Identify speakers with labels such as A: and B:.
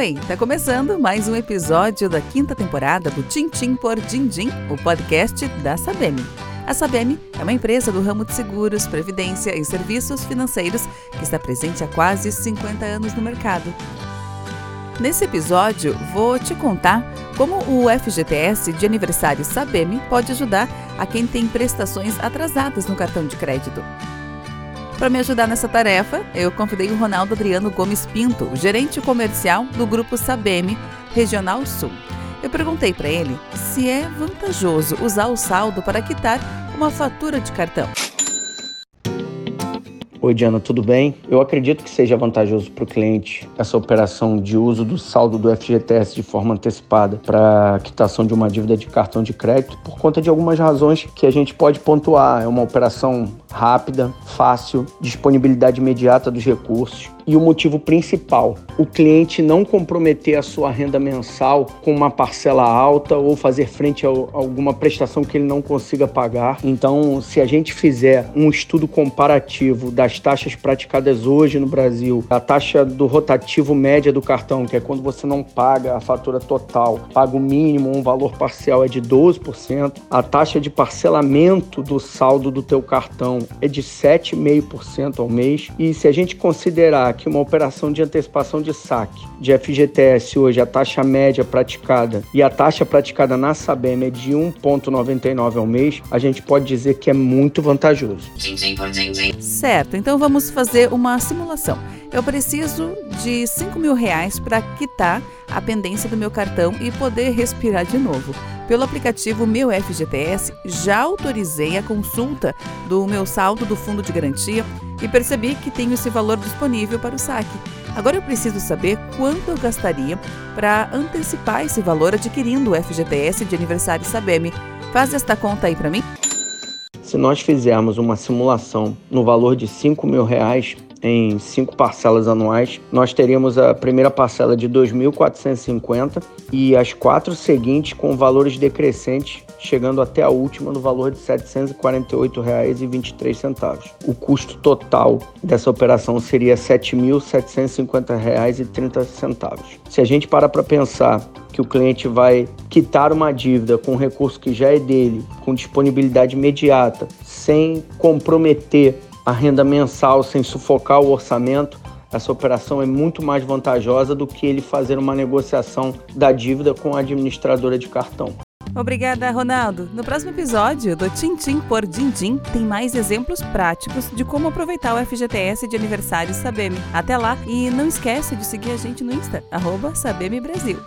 A: Oi, tá começando mais um episódio da quinta temporada do Tintim por Dindim, o podcast da Sabem. A Sabem é uma empresa do ramo de seguros, previdência e serviços financeiros que está presente há quase 50 anos no mercado. Nesse episódio, vou te contar como o FGTS de aniversário Sabem pode ajudar a quem tem prestações atrasadas no cartão de crédito. Para me ajudar nessa tarefa, eu convidei o Ronaldo Adriano Gomes Pinto, gerente comercial do Grupo Sabem Regional Sul. Eu perguntei para ele se é vantajoso usar o saldo para quitar uma fatura de cartão.
B: Oi, Diana, tudo bem? Eu acredito que seja vantajoso para o cliente essa operação de uso do saldo do FGTS de forma antecipada para quitação de uma dívida de cartão de crédito, por conta de algumas razões que a gente pode pontuar. É uma operação rápida, fácil, disponibilidade imediata dos recursos. E o motivo principal, o cliente não comprometer a sua renda mensal com uma parcela alta ou fazer frente a alguma prestação que ele não consiga pagar. Então, se a gente fizer um estudo comparativo das taxas praticadas hoje no Brasil, a taxa do rotativo média do cartão, que é quando você não paga a fatura total, paga o mínimo, um valor parcial é de 12%, a taxa de parcelamento do saldo do teu cartão é de 7,5% ao mês. E se a gente considerar que uma operação de antecipação de saque de FGTS hoje, a taxa média praticada e a taxa praticada na Sabem é de 1,99 ao mês, a gente pode dizer que é muito vantajoso.
A: Certo, então vamos fazer uma simulação. Eu preciso de 5 mil reais para quitar a pendência do meu cartão e poder respirar de novo. Pelo aplicativo Meu FGTS, já autorizei a consulta do meu saldo do fundo de garantia e percebi que tenho esse valor disponível para o saque. Agora eu preciso saber quanto eu gastaria para antecipar esse valor adquirindo o FGTS de aniversário Sabem. Faz esta conta aí para mim.
B: Se nós fizermos uma simulação no valor de 5 mil reais, em cinco parcelas anuais, nós teríamos a primeira parcela de 2.450 e as quatro seguintes com valores decrescentes, chegando até a última no valor de R$ 748,23. O custo total dessa operação seria R$ 7.750,30. Se a gente para para pensar que o cliente vai quitar uma dívida com um recurso que já é dele, com disponibilidade imediata, sem comprometer a renda mensal sem sufocar o orçamento, essa operação é muito mais vantajosa do que ele fazer uma negociação da dívida com a administradora de cartão.
A: Obrigada, Ronaldo. No próximo episódio do Tintim por Dindim tem mais exemplos práticos de como aproveitar o FGTS de aniversário Sabem. Até lá e não esquece de seguir a gente no Insta, arroba Brasil.